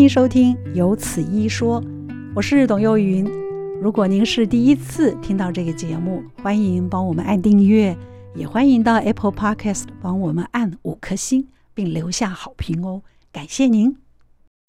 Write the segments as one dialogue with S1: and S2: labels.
S1: 欢迎收听《有此一说》，我是董幼云。如果您是第一次听到这个节目，欢迎帮我们按订阅，也欢迎到 Apple Podcast 帮我们按五颗星，并留下好评哦，感谢您。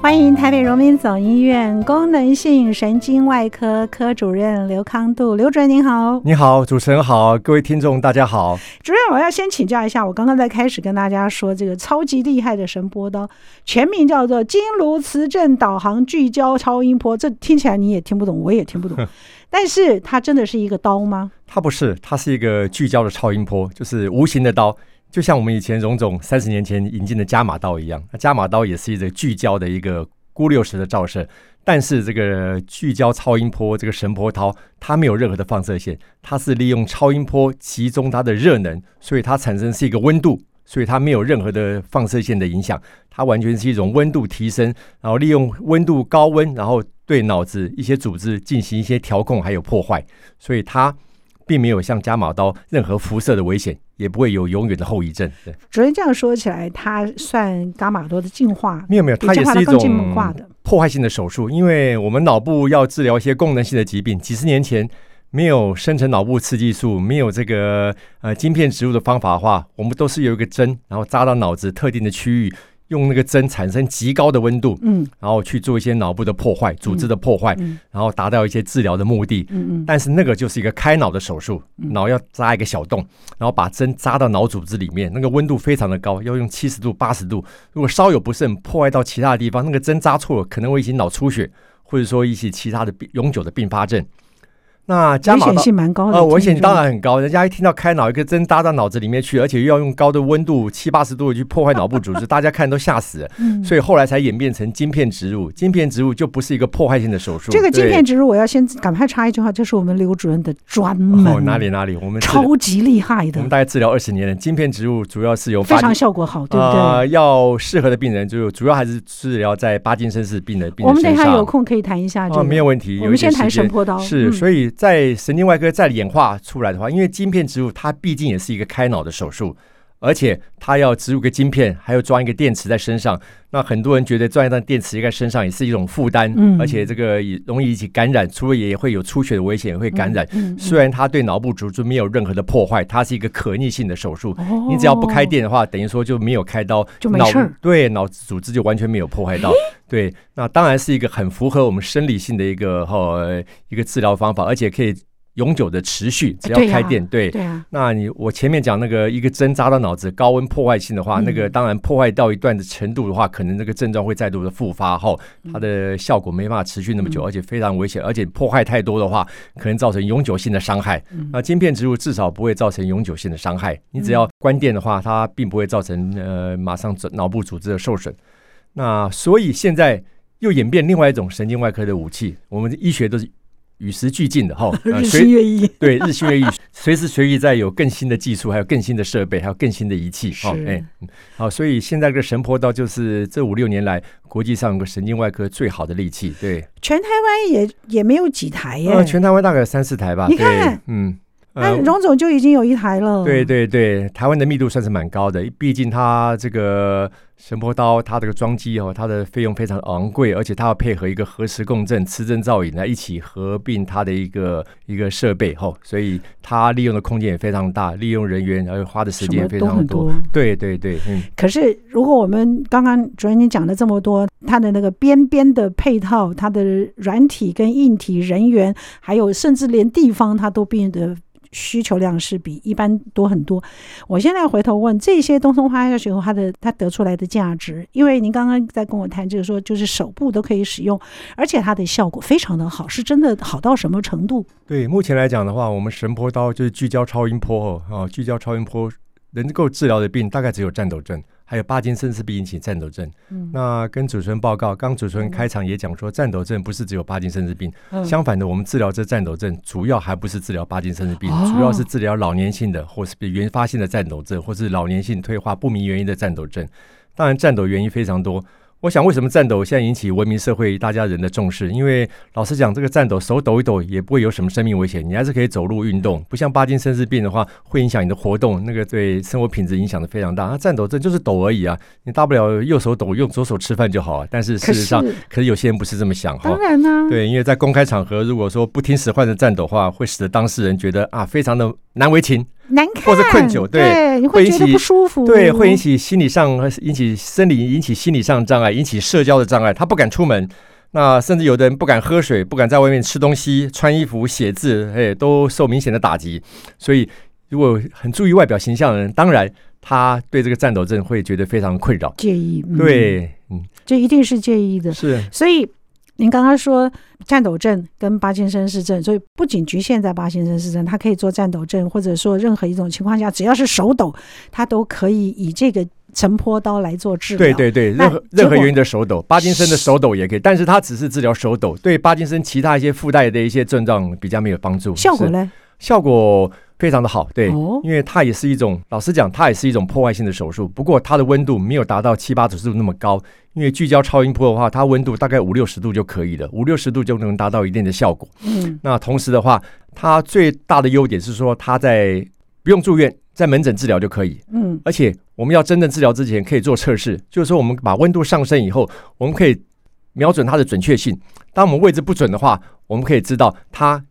S1: 欢迎台北荣民总医院功能性神经外科科主任刘康度，刘主任您好。
S2: 你好，主持人好，各位听众大家好。
S1: 主任，我要先请教一下，我刚刚在开始跟大家说这个超级厉害的神波刀，全名叫做经颅磁振导航聚焦超音波，这听起来你也听不懂，我也听不懂。但是它真的是一个刀吗？
S2: 它不是，它是一个聚焦的超音波，就是无形的刀。就像我们以前荣总三十年前引进的伽马刀一样，那伽马刀也是一个聚焦的一个钴六十的照射，但是这个聚焦超音波这个神波刀，它没有任何的放射线，它是利用超音波集中它的热能，所以它产生是一个温度，所以它没有任何的放射线的影响，它完全是一种温度提升，然后利用温度高温，然后对脑子一些组织进行一些调控还有破坏，所以它。并没有像伽马刀任何辐射的危险，也不会有永远的后遗症。对，
S1: 主任这样说起来，它算伽马多的进化？
S2: 没有没有，它也是一种破坏性的手术。因为我们脑部要治疗一些功能性的疾病，几十年前没有生成脑部刺激素，没有这个呃晶片植入的方法的话，我们都是有一个针，然后扎到脑子特定的区域。用那个针产生极高的温度，嗯，然后去做一些脑部的破坏、组织的破坏，嗯，然后达到一些治疗的目的，嗯嗯。但是那个就是一个开脑的手术，脑要扎一个小洞，然后把针扎到脑组织里面，那个温度非常的高，要用七十度、八十度。如果稍有不慎破坏到其他的地方，那个针扎错了，可能会引起脑出血，或者说一些其他的永久的并发症。那伽马刀
S1: 危险性蛮高的，
S2: 呃，危险当然很高。人家一听到开脑，一个针扎到脑子里面去，而且又要用高的温度七八十度去破坏脑部组织，大家看都吓死了。嗯，所以后来才演变成晶片植入。晶片植入就不是一个破坏性的手术。
S1: 这个晶片植入，我要先赶快插一句话，就是我们刘主任的专门。
S2: 哦，哪里哪里，我们
S1: 超级厉害的。
S2: 我们大概治疗二十年了。晶片植入主要是有
S1: 非常效果好，对不对？
S2: 呃，要适合的病人，就主要还是治疗在帕金森氏病的病人。
S1: 我们等一下有空可以谈一下这个。
S2: 哦，没有问题。
S1: 我们先谈神婆刀。
S2: 是，所以在神经外。科再演化出来的话，因为晶片植入它毕竟也是一个开脑的手术，而且它要植入个晶片，还要装一个电池在身上。那很多人觉得装一段电池在身上也是一种负担，嗯，而且这个也容易引起感染，除了也会有出血的危险，也会感染。嗯嗯嗯、虽然它对脑部组织没有任何的破坏，它是一个可逆性的手术。哦、你只要不开电的话，等于说就没有开刀，
S1: 就没事。
S2: 对，脑组织就完全没有破坏到。对，那当然是一个很符合我们生理性的一个哈、哦、一个治疗方法，而且可以。永久的持续，只要开店，对，对啊。那你我前面讲那个一个针扎到脑子，高温破坏性的话，那个当然破坏到一段的程度的话，可能那个症状会再度的复发后，它的效果没办法持续那么久，而且非常危险，而且破坏太多的话，可能造成永久性的伤害。那晶片植入至少不会造成永久性的伤害，你只要关电的话，它并不会造成呃马上脑部组织的受损。那所以现在又演变另外一种神经外科的武器，我们的医学都是。与时俱进的哈，
S1: 日新月异。
S2: 对，日新月异，随时随地在有更新的技术，还有更新的设备，还有更新的仪器。好，哎，好，所以现在这个神婆刀就是这五六年来国际上个神经外科最好的利器。对，
S1: 全台湾也也没有几台耶，
S2: 呃、全台湾大概有三四台吧。
S1: 你看，嗯。那荣总就已经有一台了。
S2: 对对对，台湾的密度算是蛮高的，毕竟它这个神波刀，它这个装机哦，它的费用非常昂贵，而且它要配合一个核磁共振、磁振造影来一起合并它的一个一个设备哈，所以它利用的空间也非常大，利用人员而花的时间也非常多。多对对对，嗯。
S1: 可是如果我们刚刚主任你讲了这么多，它的那个边边的配套，它的软体跟硬体人员，还有甚至连地方，它都变得。需求量是比一般多很多。我现在回头问这些东松花下去后，它的它得出来的价值，因为您刚刚在跟我谈就是说，就是手部都可以使用，而且它的效果非常的好，是真的好到什么程度？
S2: 对，目前来讲的话，我们神波刀就是聚焦超音波哦，聚焦超音波能够治疗的病大概只有战斗症。还有巴金森氏病引起战斗症。嗯，那跟主持人报告，刚主持人开场也讲说，战斗症不是只有巴金森氏病，嗯，相反的，我们治疗这战斗症，主要还不是治疗巴金森氏病，哦，主要是治疗老年性的或是原发性的战斗症，或是老年性退化不明原因的战斗症。当然，战斗原因非常多。我想，为什么颤抖现在引起文明社会大家人的重视？因为老实讲，这个颤抖手抖一抖也不会有什么生命危险，你还是可以走路运动。不像帕金森氏病的话，会影响你的活动，那个对生活品质影响的非常大。那颤抖这就是抖而已啊，你大不了右手抖，用左手吃饭就好啊。但是事实上，可是，可是有些人不是这么想哈。
S1: 当然呢，
S2: 对，因为在公开场合，如果说不听使唤的颤抖的话，会使得当事人觉得啊，非常的难为情。
S1: 难看，
S2: 或者困窘，
S1: 对，你会觉得不舒服，
S2: 对，会引起心理上、引起生理、引起心理上障碍，引起社交的障碍。他不敢出门，那甚至有的人不敢喝水，不敢在外面吃东西、穿衣服、写字，哎，都受明显的打击。所以，如果很注意外表形象的人，当然他对这个战斗症会觉得非常困扰、
S1: 介意。嗯、
S2: 对，嗯，
S1: 这一定是介意的。
S2: 是，
S1: 所以。您刚刚说颤抖症跟帕金森氏症，所以不仅局限在帕金森氏症，它可以做颤抖症，或者说任何一种情况下，只要是手抖，它都可以以这个晨波刀来做治疗。
S2: 对对对，任何任何原因的手抖，帕金森的手抖也可以，但是它只是治疗手抖，对帕金森其他一些附带的一些症状比较没有帮助。
S1: 效果呢？
S2: 效果。非常的好，对，因为它也是一种，老实讲，它也是一种破坏性的手术。不过它的温度没有达到七八十度那么高，因为聚焦超音波的话，它温度大概五六十度就可以了，五六十度就能达到一定的效果。嗯，那同时的话，它最大的优点是说，它在不用住院，在门诊治疗就可以。嗯，而且我们要真正治疗之前，可以做测试，就是说我们把温度上升以后，我们可以瞄准它的准确性。当我们位置不准的话，我们可以知道它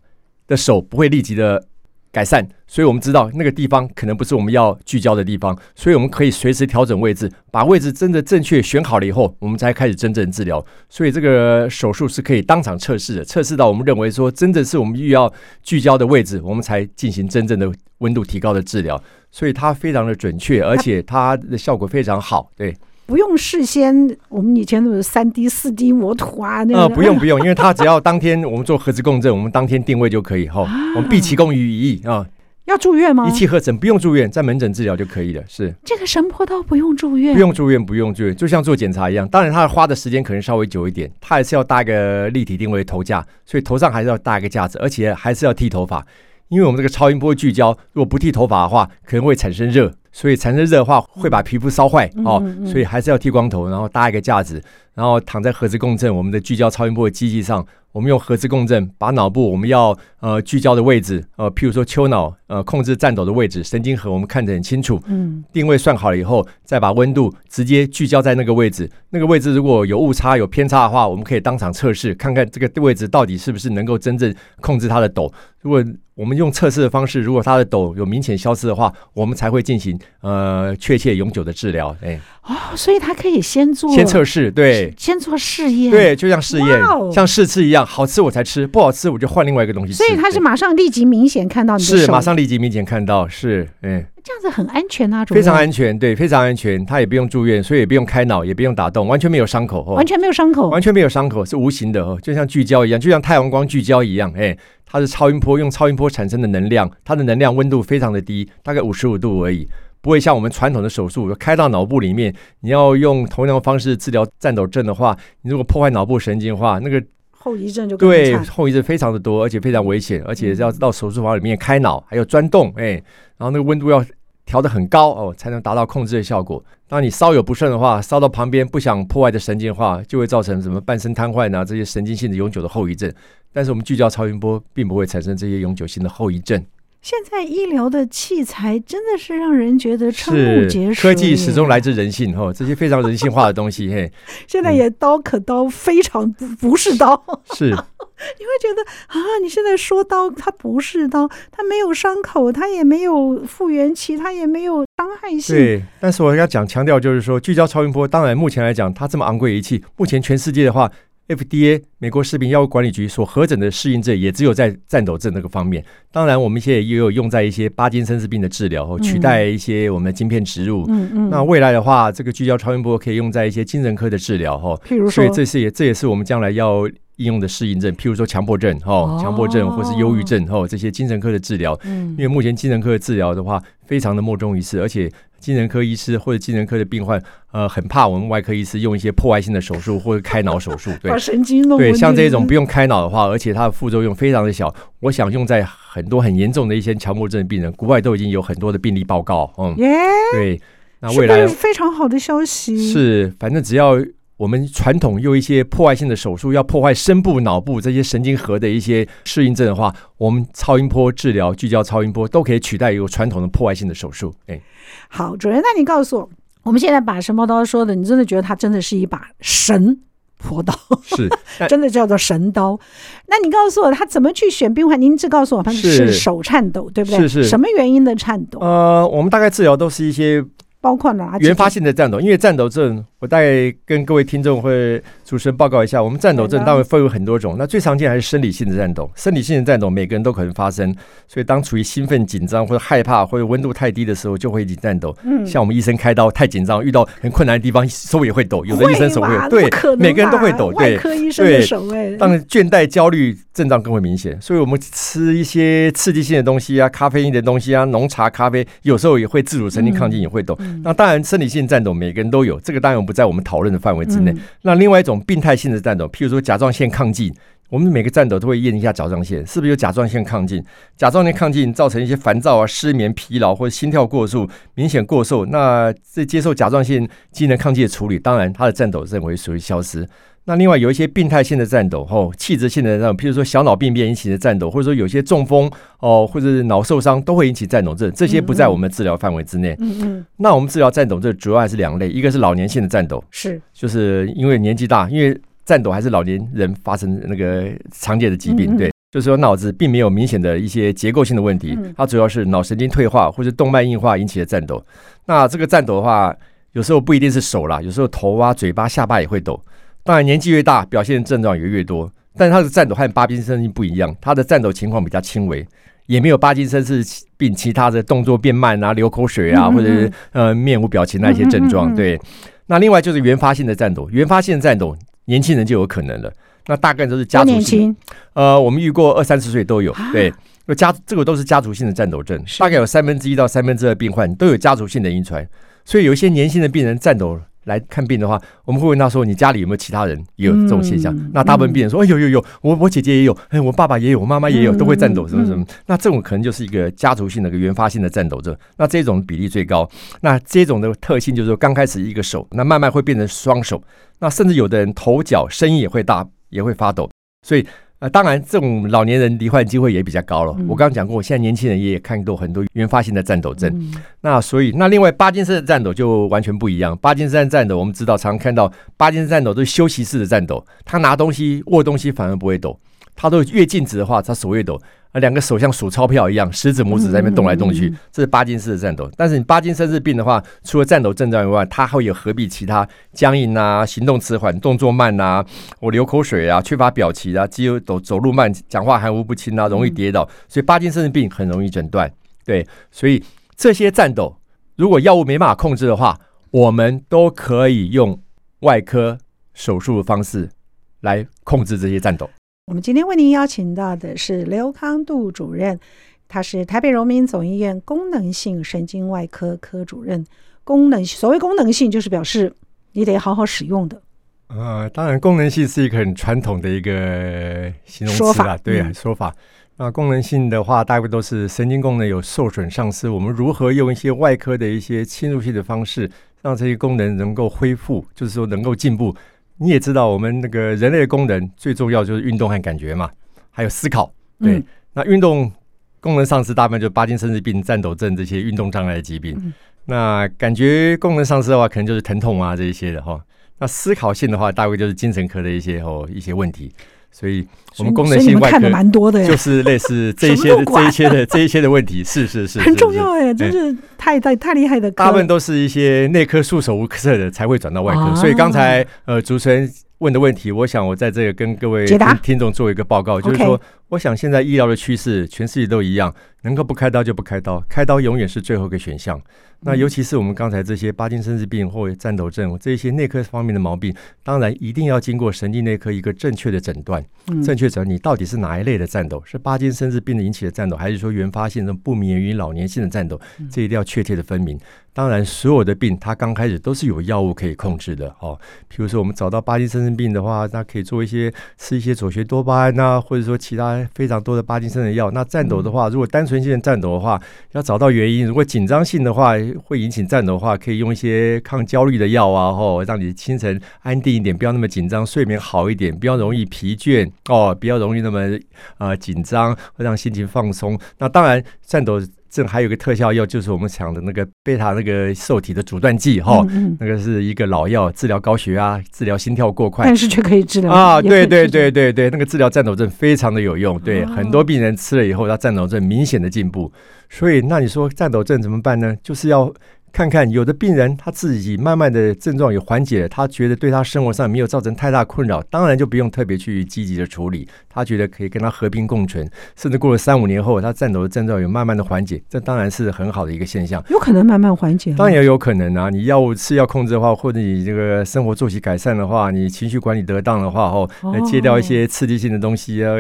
S2: 的手不会立即的。改善，所以我们知道那个地方可能不是我们要聚焦的地方，所以我们可以随时调整位置，把位置真的正确选好了以后，我们才开始真正治疗。所以这个手术是可以当场测试的，测试到我们认为说真的是我们欲要聚焦的位置，我们才进行真正的温度提高的治疗。所以它非常的准确，而且它的效果非常好，对。
S1: 不用事先，我们以前都是三 D、四 D 模图啊，那个、
S2: 呃、不用不用，因为它只要当天我们做核磁共振，我们当天定位就可以哈，我们毕其功于一役啊。
S1: 要住院吗？
S2: 一气呵成不用住院，在门诊治疗就可以了。是
S1: 这个神婆刀不用住院，
S2: 不用住院，不用住院，就像做检查一样。当然，他花的时间可能稍微久一点，他还是要搭一个立体定位头架，所以头上还是要搭一个架子，而且还是要剃头发，因为我们这个超音波聚焦，如果不剃头发的话，可能会产生热。所以产生热的话，会把皮肤烧坏哦，所以还是要剃光头，然后搭一个架子，然后躺在核磁共振我们的聚焦超音波的机器上。我们用核磁共振把脑部我们要呃聚焦的位置，呃，譬如说丘脑，呃，控制颤抖的位置，神经核我们看得很清楚。嗯，定位算好了以后，再把温度直接聚焦在那个位置。那个位置如果有误差、有偏差的话，我们可以当场测试，看看这个位置到底是不是能够真正控制它的抖。如果我们用测试的方式，如果它的抖有明显消失的话，我们才会进行呃确切永久的治疗。哎，
S1: 哦，所以它可以先做
S2: 先测试，对，
S1: 先做试验，
S2: 对，就像试验，哦、像试吃一样，好吃我才吃，不好吃我就换另外一个东西吃。
S1: 所以它是马上立即明显看到你的，
S2: 是马上立即明显看到，是，嗯，
S1: 这样子很安全啊，
S2: 非常安全，对，非常安全，他也不用住院，所以也不用开脑，也不用打洞，完全没有伤口，哦、
S1: 完全没有伤口，
S2: 完全没有伤口，是无形的哦，就像聚焦一样，就像太阳光聚焦一样，哎。它是超音波，用超音波产生的能量，它的能量温度非常的低，大概五十五度而已，不会像我们传统的手术开到脑部里面。你要用同样的方式治疗颤抖症的话，你如果破坏脑部神经的话，那个
S1: 后遗症就
S2: 对，后遗症非常的多，而且非常危险，而且要到手术房里面开脑，还有钻洞，哎，然后那个温度要调得很高哦，才能达到控制的效果。当你稍有不慎的话，烧到旁边不想破坏的神经的话，就会造成什么半身瘫痪啊这些神经性的永久的后遗症。但是我们聚焦超音波并不会产生这些永久性的后遗症。
S1: 现在医疗的器材真的是让人觉得瞠目结舌。
S2: 科技始终来自人性哈，这些非常人性化的东西嘿。
S1: 现在也刀可刀，非常不不是刀。
S2: 是，你
S1: 会觉得啊，你现在说刀，它不是刀，它没有伤口，它也没有复原期，它也没有伤害性。
S2: 对，但是我要讲强调就是说，聚焦超音波，当然目前来讲，它这么昂贵仪器，目前全世界的话。FDA 美国食品药物管理局所核准的适应症也只有在颤抖症那个方面。当然，我们现在也有用在一些巴金森氏病的治疗，取代一些我们的晶片植入。嗯嗯。那未来的话，这个聚焦超音波可以用在一些精神科的治疗，哈。譬如说，所以这是也这也是我们将来要应用的适应症，譬如说强迫症，哈，强迫症或是忧郁症，哈，这些精神科的治疗。嗯。因为目前精神科的治疗的话，非常的莫衷一是，而且。精神科医师或者精神科的病患，呃，很怕我们外科医师用一些破坏性的手术或者开脑手术，对，
S1: 把神经弄
S2: 对，像这种不用开脑的话，而且它的副作用非常的小，我想用在很多很严重的一些强迫症的病人，国外都已经有很多的病例报告，嗯，
S1: 耶，
S2: 对，那未来
S1: 是非常好的消息，
S2: 是，反正只要我们传统用一些破坏性的手术，要破坏深部、脑部这些神经核的一些适应症的话，我们超音波治疗、聚焦超音波都可以取代有传统的破坏性的手术。哎，
S1: 好，主任，那你告诉我，我们现在把神婆刀说的，你真的觉得它真的是一把神婆刀？
S2: 是，
S1: 真的叫做神刀。那你告诉我，他怎么去选病患？您只告诉我，他是手颤抖，对不对？
S2: 是是。
S1: 什么原因的颤抖？
S2: 呃，我们大概治疗都是一些。
S1: 包括哪？
S2: 原发性的颤抖，因为颤抖症，我大概跟各位听众会主持人报告一下，我们颤抖症当然分为很多种，那最常见还是生理性的颤抖。生理性的颤抖，每个人都可能发生，所以当处于兴奋、紧张或者害怕或者温度太低的时候，就会引起颤抖。嗯，像我们医生开刀太紧张，遇到很困难的地方，手也会抖。有的医生手会，对，每个人都会抖。对，
S1: 科医生的手哎，
S2: 当然倦怠、焦虑症状更为明显。所以我们吃一些刺激性的东西啊，咖啡因的东西啊，浓茶、咖啡，有时候也会自主神经亢进，也会抖。那当然生理。性颤抖每个人都有，这个当然不在我们讨论的范围之内。嗯、那另外一种病态性的战斗，譬如说甲状腺亢进，我们每个战斗都会验一下甲状腺，是不是有甲状腺亢进？甲状腺亢进造成一些烦躁啊、失眠、疲劳或者心跳过速、明显过瘦，那这接受甲状腺机能亢进的处理，当然他的战斗认为属于消失。那另外有一些病态性的颤抖，哦，器质性的那种，譬如说小脑病变引起的颤抖，或者说有些中风哦，或者是脑受伤都会引起颤抖症，这些不在我们治疗范围之内。嗯嗯。那我们治疗颤抖症主要还是两类，一个是老年性的颤抖，是，就是因为年纪大，因为颤抖还是老年人发生那个常见的疾病，对，就是说脑子并没有明显的一些结构性的问题，它主要是脑神经退化或者动脉硬化引起的颤抖。那这个颤抖的话，有时候不一定是手啦，有时候头啊、嘴巴、下巴也会抖。当然，年纪越大，表现的症状也越多。但是他的颤抖和帕金森病不一样，他的颤抖情况比较轻微，也没有帕金森是病其他的动作变慢啊、流口水啊，或者是呃面无表情那些症状。对，那另外就是原发性的颤抖，原发性的颤抖，年轻人就有可能了。那大概都是家族性，呃，我们遇过二三十岁都有。对，家这个都是家族性的颤抖症，大概有三分之一到三分之二病患都有家族性的遗传，所以有一些年轻的病人颤抖。来看病的话，我们会问他说：“你家里有没有其他人也有这种现象？”嗯、那大部分病人说：“哎、嗯，有有有，我我姐姐也有，哎，我爸爸也有，我妈妈也有，都会颤抖，什么什么。嗯”那这种可能就是一个家族性的一个原发性的颤抖症。那这种比例最高。那这种的特性就是说，刚开始一个手，那慢慢会变成双手，那甚至有的人头脚声音也会大，也会发抖，所以。呃，当然，这种老年人罹患机会也比较高了。嗯、我刚刚讲过，现在年轻人也看到很多原发性的颤抖症。嗯、那所以，那另外帕金森的颤抖就完全不一样。帕金森的颤抖，我们知道常看到帕金森颤抖都是休息式的颤抖，他拿东西、握东西反而不会抖。他都越静止的话，他手越抖。啊，两个手像数钞票一样，食指、拇指在那边动来动去，这是帕金森的颤抖。但是你帕金森氏病的话，除了颤抖症状以外，它会有合并其他僵硬啊、行动迟缓、动作慢啊、我流口水啊、缺乏表情啊、肌肉抖、走路慢、讲话含糊不清啊、容易跌倒，所以帕金森氏病很容易诊断。对，所以这些颤抖，如果药物没办法控制的话，我们都可以用外科手术的方式来控制这些颤抖。
S1: 我们今天为您邀请到的是刘康度主任，他是台北荣民总医院功能性神经外科科主任。功能所谓功能性，就是表示你得好好使用的。
S2: 呃，当然，功能性是一个很传统的一个形容词啦，法对啊，嗯、说法。那功能性的话，大部分都是神经功能有受损丧失，我们如何用一些外科的一些侵入性的方式，让这些功能能够恢复，就是说能够进步。你也知道，我们那个人类的功能最重要就是运动和感觉嘛，还有思考。对，嗯、那运动功能丧失，大部分就是帕金森氏病、颤抖症这些运动障碍的疾病。嗯、那感觉功能丧失的话，可能就是疼痛啊这一些的哈。那思考性的话，大概就是精神科的一些哦一些问题。所以，我们功能性外科
S1: 蛮多的，
S2: 就是类似 这一些的这一些的这一些的问题，是是是，
S1: 很重要哎，真是太太太厉害的。
S2: 大部分都是一些内科束手无策的，才会转到外科。所以刚才呃主持人问的问题，我想我在这个跟各位听众做一个报告，就是说，我想现在医疗的趋势，全世界都一样，能够不开刀就不开刀，开刀永远是最后一个选项。那尤其是我们刚才这些帕金森氏病或者颤抖症这些内科方面的毛病，当然一定要经过神经内科一个正确的诊断。嗯、正确诊断你到底是哪一类的战斗，是帕金森氏病引起的战斗，还是说原发性的不免于老年性的战斗？这一定要确切的分明。当然，所有的病它刚开始都是有药物可以控制的哦。比如说，我们找到帕金森氏病的话，那可以做一些吃一些左旋多巴胺啊，或者说其他非常多的巴金森的药。那颤抖的话，如果单纯性的颤抖的话，要找到原因；如果紧张性的话，会引起颤抖的话，可以用一些抗焦虑的药啊，吼，让你清晨安定一点，不要那么紧张，睡眠好一点，不要容易疲倦哦，不要容易那么啊紧张，会让心情放松。那当然，颤抖。这还有个特效药，就是我们讲的那个贝塔那个受体的阻断剂哈，嗯嗯，那个是一个老药，治疗高血压、治疗心跳过快，
S1: 但是却可以治疗
S2: 啊，对对对对对，那个治疗颤抖症非常的有用，对，哦，很多病人吃了以后，他颤抖症明显的进步。所以那你说颤抖症怎么办呢？就是要。看看有的病人他自己慢慢的症状有缓解了，他觉得对他生活上没有造成太大困扰，当然就不用特别去积极的处理。他觉得可以跟他和平共存，甚至过了三五年后，他颤抖的症状有慢慢的缓解，这当然是很好的一个现象。
S1: 有可能慢慢缓解，
S2: 当然也有可能啊。你药物吃药控制的话，或者你这个生活作息改善的话，你情绪管理得当的话，哦，戒掉一些刺激性的东西啊，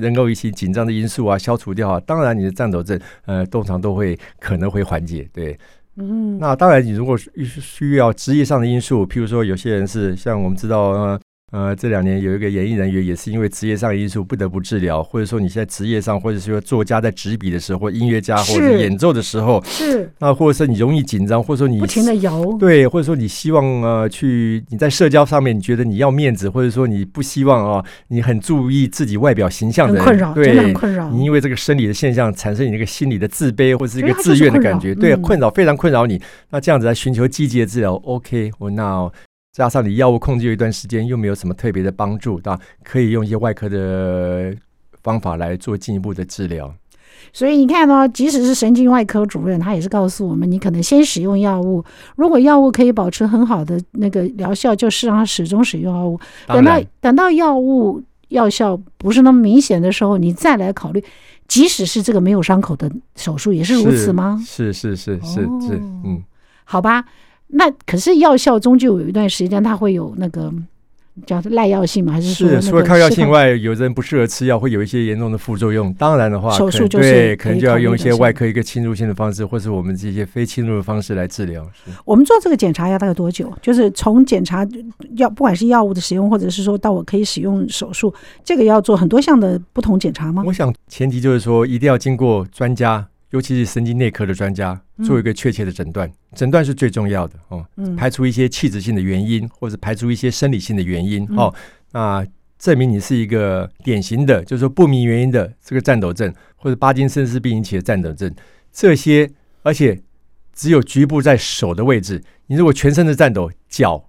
S2: 能够一些紧张的因素啊消除掉啊，当然你的颤抖症呃通常都会可能会缓解，对。嗯，那当然，你如果需需要职业上的因素，譬如说有些人是像我们知道，呃。呃，这两年有一个演艺人员也是因为职业上的因素不得不治疗，或者说你现在职业上，或者说作家在执笔的时候，或音乐家或者演奏的时候，
S1: 是
S2: 那或者说你容易紧张，或者说你
S1: 不停的摇，
S2: 对，或者说你希望呃去你在社交上面你觉得你要面子，或者说你不希望啊、呃，你很注意自己外表形象的人，
S1: 困扰，
S2: 对，
S1: 真的很困扰。
S2: 你因为这个生理的现象产生你那个心理的自卑或者是一个自怨的感觉，对，困扰非常困扰你。那这样子来寻求积极的治疗，OK，我那。加上你药物控制有一段时间，又没有什么特别的帮助，那？可以用一些外科的方法来做进一步的治疗。
S1: 所以你看哦，即使是神经外科主任，他也是告诉我们，你可能先使用药物，如果药物可以保持很好的那个疗效，就是让他始终使用药物。等到等到药物药效不是那么明显的时候，你再来考虑，即使是这个没有伤口的手术，也是如此吗？
S2: 是是是是是，是，是，嗯，
S1: 好吧。那可是药效终究有一段时间，它会有那个叫耐药性吗？还是说是
S2: 除了抗药性外，有的人不适合吃药，会有一些严重的副作用。当然的话，
S1: 手术就是
S2: 对，可能就要用一些外科一个侵入性的方式，或是我们这些非侵入的方式来治疗。
S1: 我们做这个检查要大概多久？就是从检查药，不管是药物的使用，或者是说到我可以使用手术，这个要做很多项的不同检查吗？
S2: 我想前提就是说，一定要经过专家。尤其是神经内科的专家做一个确切的诊断，诊断是最重要的哦。排除一些器质性的原因，或者排除一些生理性的原因哦。那证明你是一个典型的，就是说不明原因的这个颤抖症，或者帕金森氏病引起的颤抖症，这些而且只有局部在手的位置。你如果全身的颤抖，脚、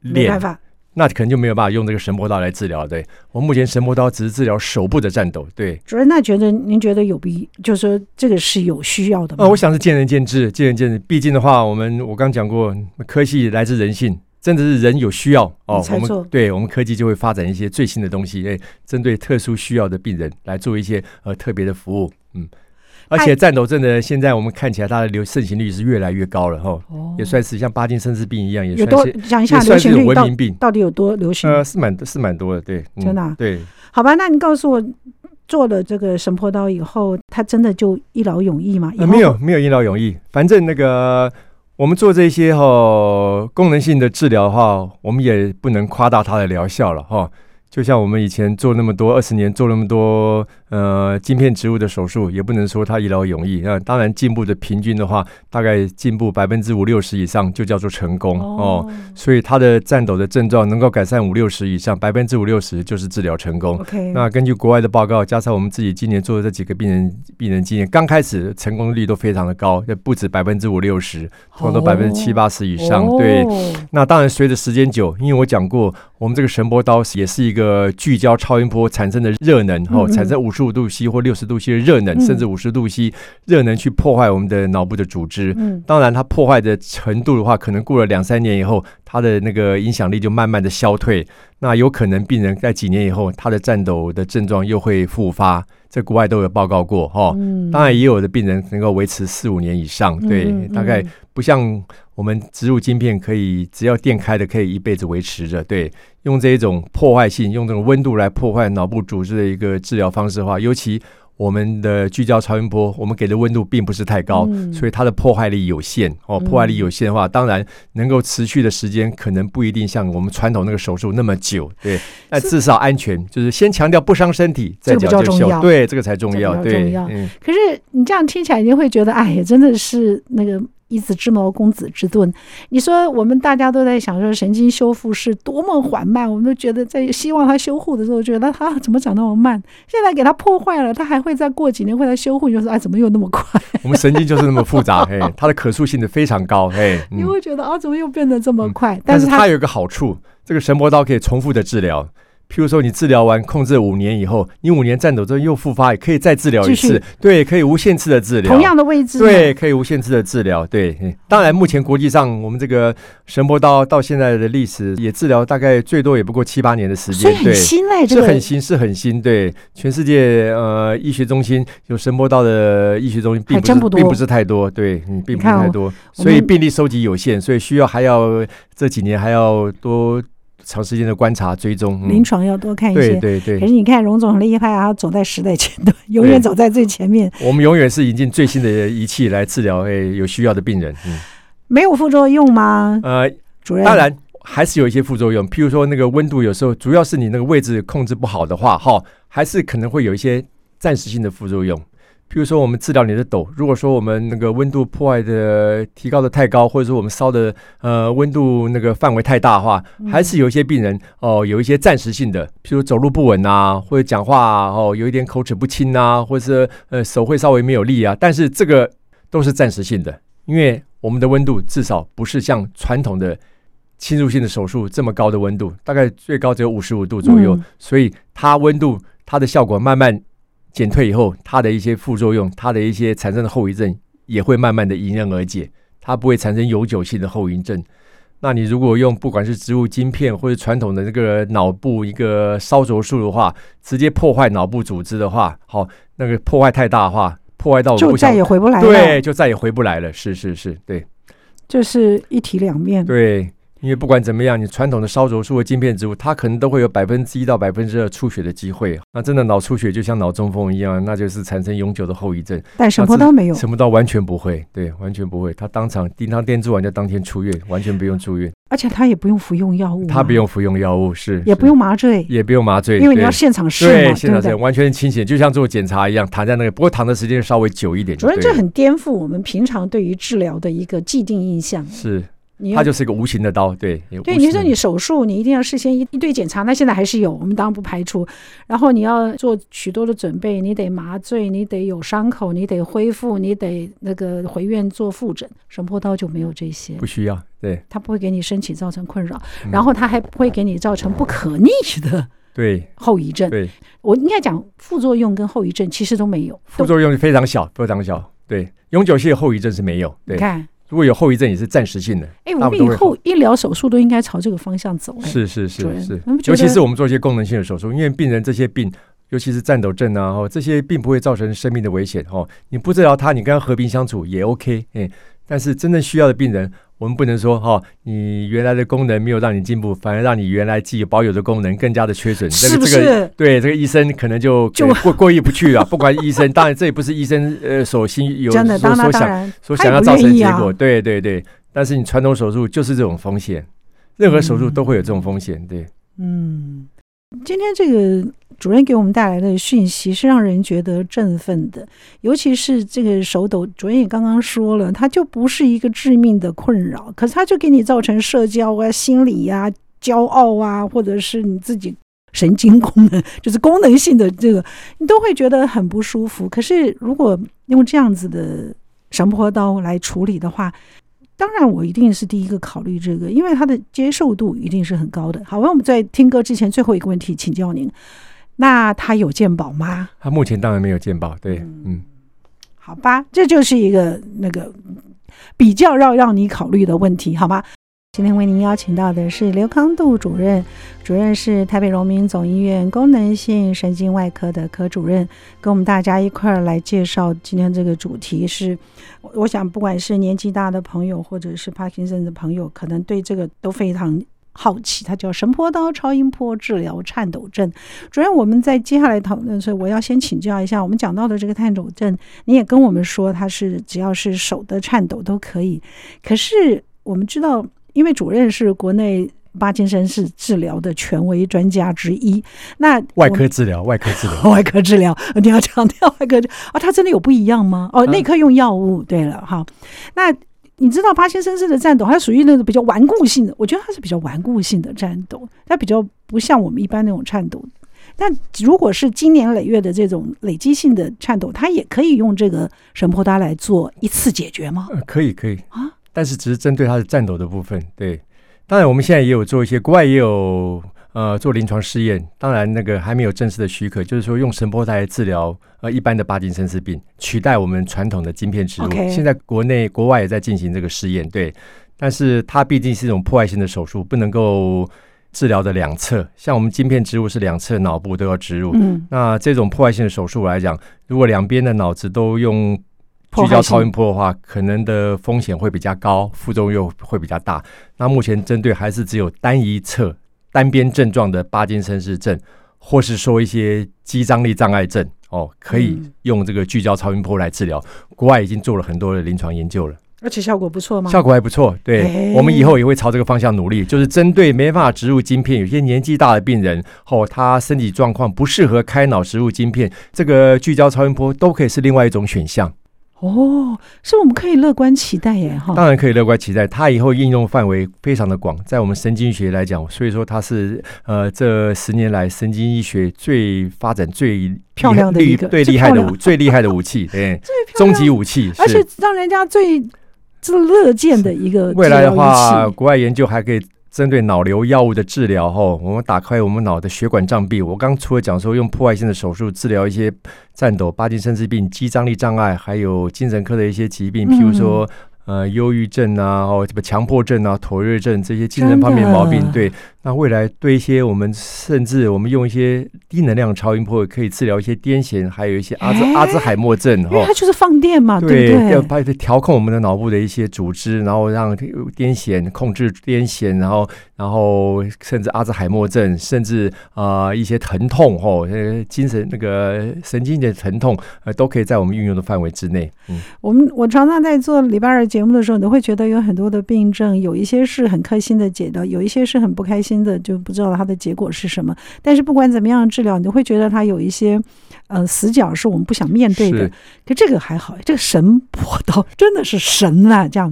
S2: 脸。那可能就没有办法用这个神魔刀来治疗。对，我目前神魔刀只是治疗手部的战斗。对，
S1: 主任，那觉得您觉得有必，就是说这个是有需要的吗？
S2: 呃，我想是见仁见智，见仁见智。毕竟的话，我们我刚讲过，科技来自人性，真的是人有需要哦，我们对我们科技就会发展一些最新的东西，哎，针对特殊需要的病人来做一些呃特别的服务，嗯。而且战斗症的现在我们看起来它的流盛行率是越来越高了哈，也算是像巴金森氏病一样，也算是
S1: 讲一下流行率文明病到底有多流行？
S2: 呃，是蛮是蛮多的，对，
S1: 真的、啊、
S2: 对。
S1: 好吧，那你告诉我，做了这个神婆刀以后，它真的就一劳永逸吗？
S2: 呃、没有，没有一劳永逸。反正那个我们做这些哈、哦、功能性的治疗的话，我们也不能夸大它的疗效了哈。就像我们以前做那么多二十年，做那么多呃晶片植入的手术，也不能说它一劳永逸。那当然进步的平均的话，大概进步百分之五六十以上就叫做成功哦，哦。所以他的颤抖的症状能够改善五六十以上，百分之五六十就是治疗成功。那根据国外的报告，加上我们自己今年做的这几个病人病人经验，刚开始成功率都非常的高，也不止百分之五六十，差不多百分之七八十以上。
S1: 哦、
S2: 对，那当然随着时间久，因为我讲过，我们这个神波刀也是一。个聚焦超音波产生的热能，哦，产生五十五度 C 或六十度 C 的热能，甚至五十度 C 热能去破坏我们的脑部的组织。当然，它破坏的程度的话，可能过了两三年以后，它的那个影响力就慢慢的消退。那有可能病人在几年以后，他的颤抖的症状又会复发。在国外都有报告过，哈，当然也有的病人能够维持四五年以上，对，大概不像我们植入晶片可以只要电开的可以一辈子维持着，对，用这一种破坏性，用这种温度来破坏脑部组织的一个治疗方式的话，尤其。我们的聚焦超音波，我们给的温度并不是太高，嗯、所以它的破坏力有限。哦，破坏力有限的话，嗯、当然能够持续的时间可能不一定像我们传统那个手术那么久。对，但至少安全，就是先强调不伤身体，再讲就效。对，这个才重要。对，嗯。
S1: 可是你这样听起来，你会觉得，哎呀，真的是那个。以子之矛攻子之盾，你说我们大家都在想说神经修复是多么缓慢，我们都觉得在希望它修复的时候，觉得它怎么长那么慢？现在给它破坏了，它还会再过几年会来修复，就说哎，怎么又那么快？
S2: 我们神经就是那么复杂，嘿，它的可塑性的非常高，嘿，
S1: 嗯、你会觉得啊，怎么又变得这么快？
S2: 嗯、但是它有一个好处，这个神魔刀可以重复的治疗。譬如说，你治疗完控制五年以后，你五年颤抖之后又复发，也可以再治疗一次。续对，可以无限次的治疗。
S1: 同样的位置。
S2: 对，可以无限次的治疗。对，当然目前国际上，我们这个神波刀到现在的历史也治疗大概最多也不过七八年的时间。
S1: 所以很新嘞，
S2: 这个是很新，是很新。对，全世界呃医学中心有神波刀的医学中心并不是不并不是太多。对，嗯，并不是太多，所以病例收集有限，所以需要还要这几年还要多。长时间的观察追踪，
S1: 临床要多看一些。
S2: 对对对。
S1: 可是你看荣总很厉害啊，走在时代前端，永远走在最前面。
S2: 我们永远是引进最新的仪器来治疗诶有需要的病人。嗯，
S1: 没有副作用吗？
S2: 呃，主任，当然还是有一些副作用，譬如说那个温度，有时候主要是你那个位置控制不好的话，哈，还是可能会有一些暂时性的副作用。譬如说，我们治疗你的抖，如果说我们那个温度破坏的提高的太高，或者说我们烧的呃温度那个范围太大的话，还是有一些病人哦、呃，有一些暂时性的，譬如走路不稳啊，或者讲话哦有一点口齿不清啊，或者是呃手会稍微没有力啊，但是这个都是暂时性的，因为我们的温度至少不是像传统的侵入性的手术这么高的温度，大概最高只有五十五度左右，嗯、所以它温度它的效果慢慢。减退以后，它的一些副作用，它的一些产生的后遗症也会慢慢的迎刃而解，它不会产生永久性的后遗症。那你如果用不管是植物晶片或者传统的这个脑部一个烧灼术的话，直接破坏脑部组织的话，好，那个破坏太大的话，破坏到
S1: 就再也回不来了。
S2: 对，就再也回不来了。是是是，对，
S1: 就是一体两面。
S2: 对。因为不管怎么样，你传统的烧灼术和晶片植物，它可能都会有百分之一到百分之二出血的机会。那真的脑出血就像脑中风一样，那就是产生永久的后遗症。
S1: 但什么都没有，
S2: 什么刀完全不会，对，完全不会。他当场叮当电铸完就当天出院，完全不用住院。
S1: 而且他也不用服用药物，
S2: 他不用服用药物，是
S1: 也不用麻醉，
S2: 也不用麻醉，
S1: 因为你要现场试嘛，
S2: 对，现场试完全清醒，就像做检查一样，躺在那个，不过躺的时间稍微久一点。
S1: 主任，这很颠覆我们平常对于治疗的一个既定印象。
S2: 是。它就是一个无形的刀，对。
S1: 对，你说你手术，你一定要事先一一堆检查，那现在还是有，我们当然不排除。然后你要做许多的准备，你得麻醉，你得有伤口，你得恢复，你得那个回院做复诊。神波刀就没有这些，
S2: 不需要。对，
S1: 它不会给你身体造成困扰，然后它还不会给你造成不可逆的对后遗症。对，我应该讲副作用跟后遗症其实都没有，
S2: 副作用非常小，非常小。对，永久性后遗症是没有。对，
S1: 你看。
S2: 如果有后遗症也是暂时性的。
S1: 哎，我们以后医疗手术都应该朝这个方向走。
S2: 是是是是，尤其是我们做一些功能性的手术，因为病人这些病，尤其是颤抖症啊，哦，这些并不会造成生命的危险哦。你不治疗他，你跟他和平相处也 OK。哎，但是真正需要的病人。我们不能说哈，你原来的功能没有让你进步，反而让你原来既有保有的功能更加的缺损。
S1: 是不是？
S2: 这个、对这个医生可能就就过过意不去啊。不管医生，当然这也不是医生呃所心有所所想
S1: 然
S2: 所想要造成结果。对对对，但是你传统手术就是这种风险，任何手术都会有这种风险。对，
S1: 嗯。今天这个主任给我们带来的讯息是让人觉得振奋的，尤其是这个手抖，主任也刚刚说了，它就不是一个致命的困扰，可是它就给你造成社交啊、心理啊、骄傲啊，或者是你自己神经功能，就是功能性的这个，你都会觉得很不舒服。可是如果用这样子的神婆刀来处理的话，当然，我一定是第一个考虑这个，因为它的接受度一定是很高的。好，那我们在听歌之前，最后一个问题请教您：那他有鉴宝吗？
S2: 他目前当然没有鉴宝，对，嗯，嗯，
S1: 好吧，这就是一个那个比较要让你考虑的问题，好吗？今天为您邀请到的是刘康度主任，主任是台北荣民总医院功能性神经外科的科主任，跟我们大家一块儿来介绍今天这个主题是，我想不管是年纪大的朋友，或者是帕金森的朋友，可能对这个都非常好奇，它叫神波刀超音波治疗颤抖症。主任，我们在接下来讨论的时候，我要先请教一下，我们讲到的这个颤抖症，你也跟我们说，它是只要是手的颤抖都可以。可是我们知道，因为主任是国内帕金森氏治疗的权威专家之一，那
S2: 外科治疗，外科治疗，
S1: 外科治疗，你要强调外科啊？它真的有不一样吗？哦，内科用药物。对了，好，那。你知道帕金森氏的颤抖，它属于那种比较顽固性的。我觉得它是比较顽固性的颤抖，它比较不像我们一般那种颤抖。但如果是经年累月的这种累积性的颤抖，它也可以用这个神波刀来做一次解决吗？
S2: 呃，可以，可以啊，但是只是针对它的颤抖的部分。对，当然我们现在也有做一些，国外也有。呃，做临床试验，当然那个还没有正式的许可，就是说用神波来治疗呃一般的帕金森氏病，取代我们传统的晶片植入。Okay. 现在国内国外也在进行这个试验，对。但是它毕竟是一种破坏性的手术，不能够治疗的两侧，像我们晶片植入是两侧脑部都要植入。嗯。那这种破坏性的手术来讲，如果两边的脑子都用聚焦超音波的话，可能的风险会比较高，副作用会比较大。那目前针对还是只有单一侧。单边症状的帕金森氏症，或是说一些肌张力障碍症，哦，可以用这个聚焦超音波来治疗。国外已经做了很多的临床研究了，
S1: 而且效果不错吗？
S2: 效果还不错。对、欸、我们以后也会朝这个方向努力，就是针对没办法植入晶片、有些年纪大的病人，或、哦、他身体状况不适合开脑植入晶片，这个聚焦超音波都可以是另外一种选项。
S1: 哦，是我们可以乐观期待耶！哈，
S2: 当然可以乐观期待，它以后应用范围非常的广，在我们神经学来讲，所以说它是呃这十年来神经医学最发展最
S1: 漂亮的一个
S2: 最厉害的武最厉害的武器，对，终极武器，
S1: 而且让人家最最乐见的一个。
S2: 未来的话，国外研究还可以。针对脑瘤药物的治疗后，我们打开我们脑的血管障壁。我刚除了讲说用破坏性的手术治疗一些颤抖、帕金森氏病、肌张力障碍，还有精神科的一些疾病，譬如说。呃，忧郁症啊，哦，什么强迫症啊，妥瑞症这些精神方面的毛病，对，那未来对一些我们甚至我们用一些低能量超音波可以治疗一些癫痫，还有一些阿兹、欸、阿兹海默症，
S1: 因为它就是放电嘛，对不对？
S2: 要把调控我们的脑部的一些组织，然后让癫痫控制癫痫，然后然后甚至阿兹海默症，甚至啊、呃、一些疼痛哦，精神那个神经的疼痛，呃，都可以在我们运用的范围之内。嗯，
S1: 我们我常常在做礼拜二节节目的时候，你都会觉得有很多的病症，有一些是很开心的解的，有一些是很不开心的，就不知道它的结果是什么。但是不管怎么样治疗，你都会觉得它有一些呃死角是我们不想面对的。可这个还好，这个神婆刀真的是神啊！这样。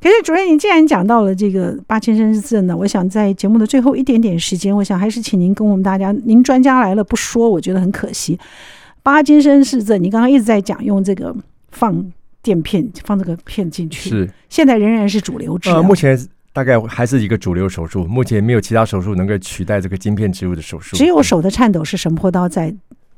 S1: 可是主任，你既然讲到了这个八金森氏症呢，我想在节目的最后一点点时间，我想还是请您跟我们大家，您专家来了不说，我觉得很可惜。帕金森氏症，你刚刚一直在讲用这个放。垫片放这个片进去，是现在仍然是主流治疗。
S2: 呃，目前大概还是一个主流手术，目前没有其他手术能够取代这个晶片植入的手术。
S1: 只有手的颤抖是神魄刀在。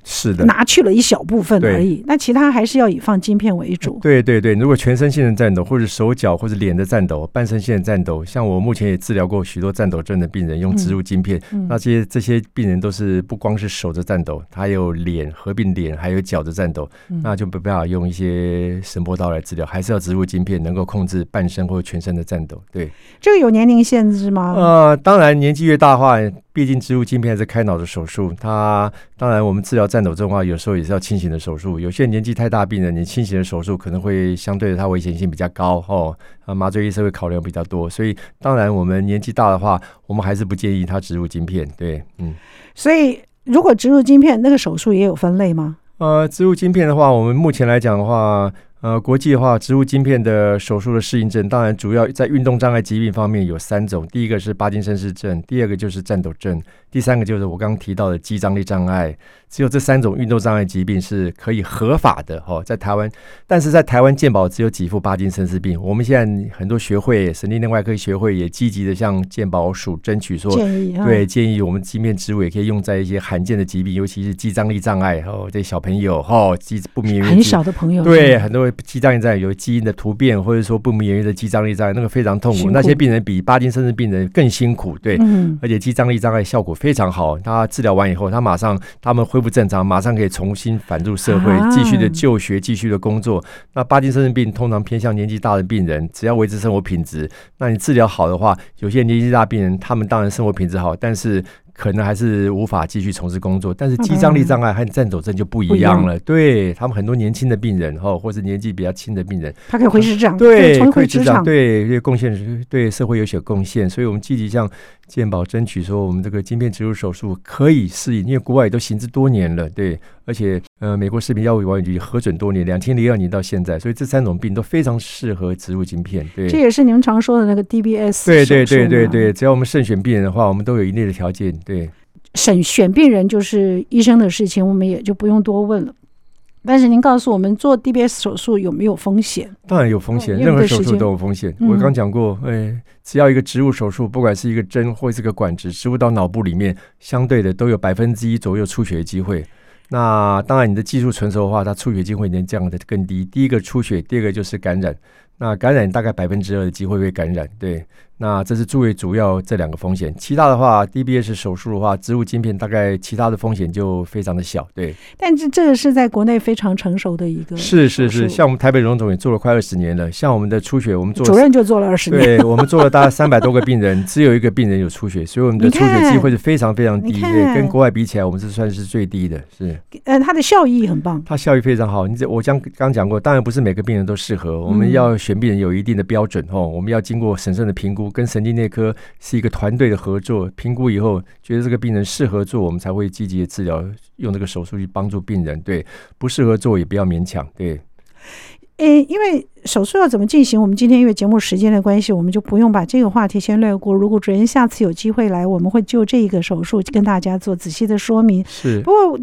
S2: 是的，
S1: 拿去了一小部分而已，那其他还是要以放晶片为主。
S2: 对对对，如果全身性的颤抖，或者手脚或者脸的颤抖，半身性的颤抖，像我目前也治疗过许多颤抖症的病人，用植入晶片。那这些这些病人都是不光是手的颤抖，还有脸合并脸，还有脚的颤抖，嗯、那就没办法用一些神波刀来治疗，还是要植入晶片，能够控制半身或者全身的颤抖。对，
S1: 这个有年龄限制吗？
S2: 呃，当然年纪越大的话。毕竟植入晶片还是开脑的手术，它当然我们治疗颤抖症的话，有时候也是要清醒的手术。有些年纪太大病人，你清醒的手术可能会相对的它危险性比较高哦，啊，麻醉医生会考量比较多，所以当然我们年纪大的话，我们还是不建议他植入晶片。对，嗯。
S1: 所以如果植入晶片，那个手术也有分类吗？
S2: 呃，植入晶片的话，我们目前来讲的话。呃，国际化，植物晶片的手术的适应症，当然主要在运动障碍疾病方面有三种。第一个是帕金森氏症，第二个就是战斗症，第三个就是我刚刚提到的肌张力障碍。只有这三种运动障碍疾病是可以合法的哦，在台湾，但是在台湾健保只有几副帕金森氏病。我们现在很多学会，神经内外科学会也积极的向健保署争取说，建议对建议我们晶片植物也可以用在一些罕见的疾病，尤其是肌张力障碍哦，这小朋友哦，肌不明原因，
S1: 很少的朋友，
S2: 对很多。肌张力障碍有基因的突变，或者说不明原因的肌张力障碍，那个非常痛苦。苦那些病人比巴金森氏病人更辛苦，对，嗯、而且肌张力障碍效果非常好。他治疗完以后，他马上他们恢复正常，马上可以重新返入社会，继续的就学，继续的工作。啊、那巴金森氏病通常偏向年纪大的病人，只要维持生活品质，那你治疗好的话，有些年纪大病人，他们当然生活品质好，但是。可能还是无法继续从事工作，但是肌张力障碍和颤抖症就不一样了。对他们很多年轻的病人哈，或者年纪比较轻的病人，
S1: 他可以回职场，
S2: 对，重回职场，对，对，贡献对社会有些贡献，所以我们积极向健保争取说，我们这个晶片植入手术可以适应，因为国外也都行之多年了，对。而且，呃，美国食品药物管理局核准多年，两千零二年到现在，所以这三种病都非常适合植入晶片。对，
S1: 这也是你们常说的那个 DBS。
S2: 对对对对对，只要我们慎选病人的话，我们都有一定的条件。对，
S1: 审选病人就是医生的事情，我们也就不用多问了。但是您告诉我们，做 DBS 手术有没有风险？
S2: 当然有风险，任何手术都有风险。我刚讲过，哎，只要一个植入手术，不管是一个针或是个管子植入到脑部里面，相对的都有百分之一左右出血的机会。那当然，你的技术成熟的话，它出血机会能降得更低。第一个出血，第二个就是感染。那感染大概百分之二的机会被感染，对。那这是最主要这两个风险，其他的话，DBS 手术的话，植入晶片大概其他的风险就非常的小，对。
S1: 但是这个是在国内非常成熟的一个，
S2: 是是是，像我们台北荣总也做了快二十年了，像我们的出血，我们做
S1: 主任就做了二十年，
S2: 对，我们做了大概 三百多个病人，只有一个病人有出血，所以我们的出血机会是非常非常低，对，跟国外比起来，我们是算是最低的，是。
S1: 呃，它的效益很棒，
S2: 它效益非常好。你这我将刚讲过，当然不是每个病人都适合，我们要选病人有一定的标准哦，我们要经过审慎的评估，跟神经内科。是一个团队的合作，评估以后觉得这个病人适合做，我们才会积极的治疗，用这个手术去帮助病人。对，不适合做也不要勉强。对，
S1: 诶，因为手术要怎么进行，我们今天因为节目时间的关系，我们就不用把这个话题先略过。如果主任下次有机会来，我们会就这一个手术跟大家做仔细的说明。
S2: 是，
S1: 不过。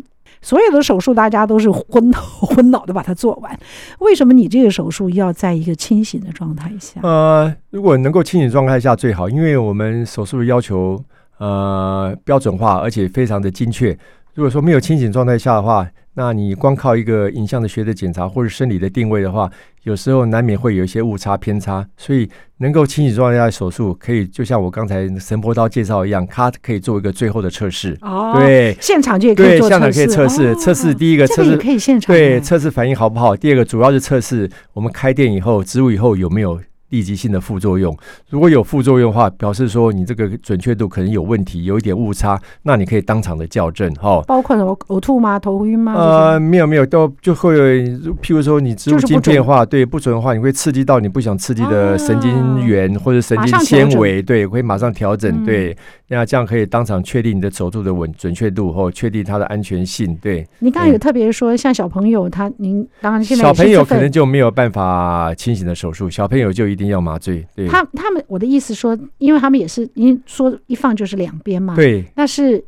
S1: 所有的手术，大家都是昏头 昏脑的把它做完。为什么你这个手术要在一个清醒的状态下？
S2: 呃，如果能够清醒状态下最好，因为我们手术的要求呃标准化，而且非常的精确。如果说没有清醒状态下的话，那你光靠一个影像的学的检查或者生理的定位的话，有时候难免会有一些误差偏差。所以能够清醒状态下的手术，可以就像我刚才神波刀介绍一样，它可以做一个最后的测试。
S1: 哦，
S2: 对，
S1: 现场就可以做测试。
S2: 对，现场可以测试。测试第一个测试
S1: 可以现场
S2: 对测试反应好不好？第二个主要是测试我们开店以后植入以后有没有。立即性的副作用，如果有副作用的话，表示说你这个准确度可能有问题，有一点误差，那你可以当场的校正哈。
S1: 包括什么呕吐吗？头晕吗？
S2: 呃，没有没有，都就会有，譬如说你植入晶片的话，对不准的话，你会刺激到你不想刺激的神经元或者神经纤维，对，会马上调整，对，那这样可以当场确定你的手术的稳准确度或确定它的安全性。对，
S1: 你刚才有特别说，像小朋友他，您当然现在
S2: 小朋友可能就没有办法清醒的手术，小朋友就一定要麻醉，对。
S1: 他他们我的意思说，因为他们也是，因为说一放就是两边嘛，
S2: 对。
S1: 那是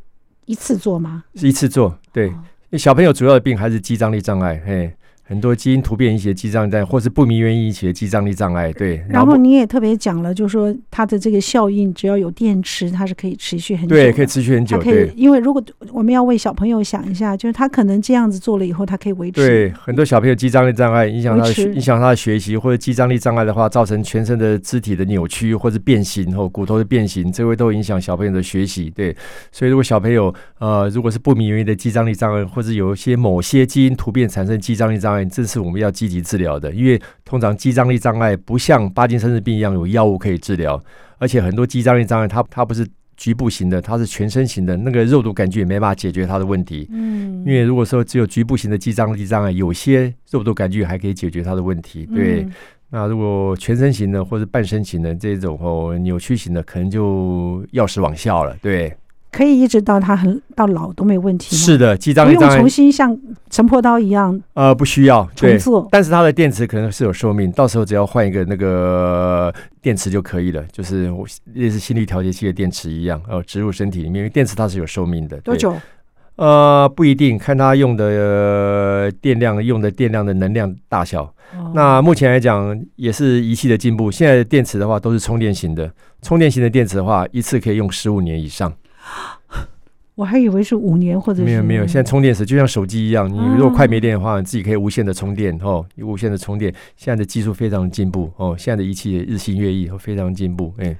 S1: 一次做吗？
S2: 是一次做，对。哦、小朋友主要的病还是肌张力障碍，嘿。很多基因突变引起的肌张力障碍，或是不明原因引起的肌张力障碍，对。
S1: 然后你也特别讲了，就是说它的这个效应，只要有电池，它是可以持续很久。
S2: 对，可以持续很久。可以，对
S1: 因为如果我们要为小朋友想一下，就是他可能这样子做了以后，他可以维持。
S2: 对，很多小朋友肌张力障碍影响他的持影响他的学习，或者肌张力障碍的话，造成全身的肢体的扭曲或者变形，或骨头的变形，这会都影响小朋友的学习。对，所以如果小朋友呃，如果是不明原因的肌张力障碍，或者有一些某些基因突变产生肌张力障碍，这是我们要。积极治疗的，因为通常肌张力障碍不像巴金森氏病一样有药物可以治疗，而且很多肌张力障碍它它不是局部型的，它是全身型的，那个肉毒杆菌也没办法解决它的问题。嗯，因为如果说只有局部型的肌张力障碍，有些肉毒杆菌还可以解决它的问题。对，嗯、那如果全身型的或者半身型的这种哦扭曲型的，可能就药石往效了。对。
S1: 可以一直到他很到老都没问题。
S2: 是的，
S1: 不用重新像陈破刀一样。
S2: 呃，不需要
S1: 重做，
S2: 但是它的电池可能是有寿命，到时候只要换一个那个电池就可以了，就是类似心率调节器的电池一样，呃，植入身体里面，因为电池它是有寿命的。
S1: 多久？
S2: 呃，不一定，看它用的、呃、电量，用的电量的能量大小。哦、那目前来讲，也是仪器的进步。现在的电池的话，都是充电型的，充电型的电池的话，一次可以用十五年以上。
S1: 我还以为是五年或者是
S2: 没有没有，现在充电时就像手机一样，你如果快没电的话，啊、你自己可以无线的充电哦，无线的充电。现在的技术非常进步哦，现在的仪器也日新月异，非常进步。哎，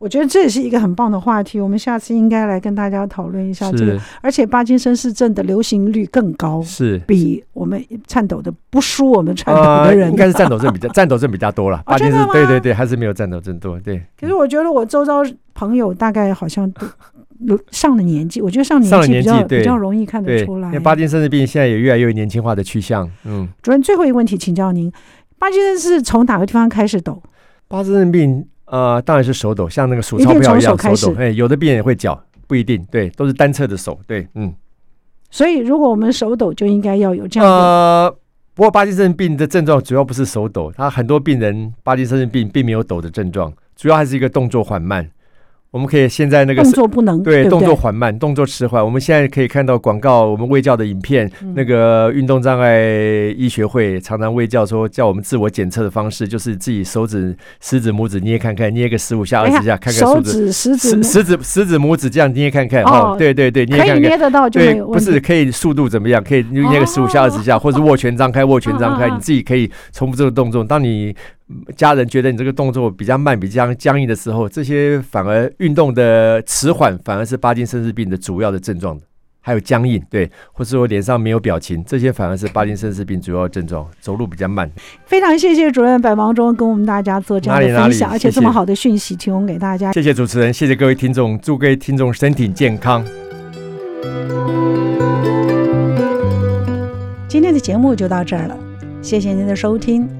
S1: 我觉得这也是一个很棒的话题，我们下次应该来跟大家讨论一下这个。而且帕金森氏症的流行率更高，
S2: 是
S1: 比我们颤抖的不输我们颤抖的人，呃、
S2: 应该是颤抖症比较 颤抖症比较多了。帕金森对对对，还是没有颤抖症多。对，
S1: 可是我觉得我周遭朋友大概好像都。上了年纪，我觉得上年纪比较比较容易看得出来。
S2: 因为帕金森氏病现在也越来越年轻化的趋向。嗯，
S1: 主任，最后一个问题请教您：巴金森是从哪个地方开始抖？
S2: 巴金森病呃，当然是手抖，像那个数钞票一样手抖。哎，有的病人也会脚，不一定，对，都是单侧的手。对，嗯。
S1: 所以，如果我们手抖，就应该要有这样的。
S2: 呃，不过帕金森病的症状主要不是手抖，他很多病人帕金森病并没有抖的症状，主要还是一个动作缓慢。我们可以现在那个
S1: 动作不能
S2: 对，动作缓慢，动作迟缓。我们现在可以看到广告，我们卫教的影片，嗯、那个运动障碍医学会常常卫教说，叫我们自我检测的方式就是自己手指、食指、拇指捏看看，捏个十五下、二十下，看看数字。
S1: 手指、食指、
S2: 食指、食指、拇指这样捏看看。哦，对对对，捏看看。可以
S1: 捏得到就。
S2: 对，不是可以速度怎么样？可以捏个十五下、二十下，或者握拳张开、握拳张开，你自己可以重复这个动作。当你家人觉得你这个动作比较慢、比较僵硬的时候，这些反而运动的迟缓，反而是帕金森氏病的主要的症状。还有僵硬，对，或是说脸上没有表情，这些反而是帕金森氏病主要的症状。走路比较慢。
S1: 非常谢谢主任百忙中跟我们大家做这样的分享，而且这么好的讯息提供给大家。
S2: 谢谢主持人，谢谢各位听众，祝各位听众身体健康。
S1: 今天的节目就到这儿了，谢谢您的收听。